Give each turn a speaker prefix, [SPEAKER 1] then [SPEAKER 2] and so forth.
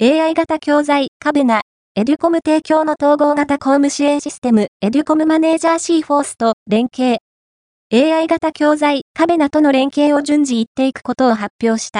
[SPEAKER 1] AI 型教材カベナ、エデュコム提供の統合型公務支援システムエデュコムマネージャー C フォースと連携。AI 型教材カベナとの連携を順次言っていくことを発表した。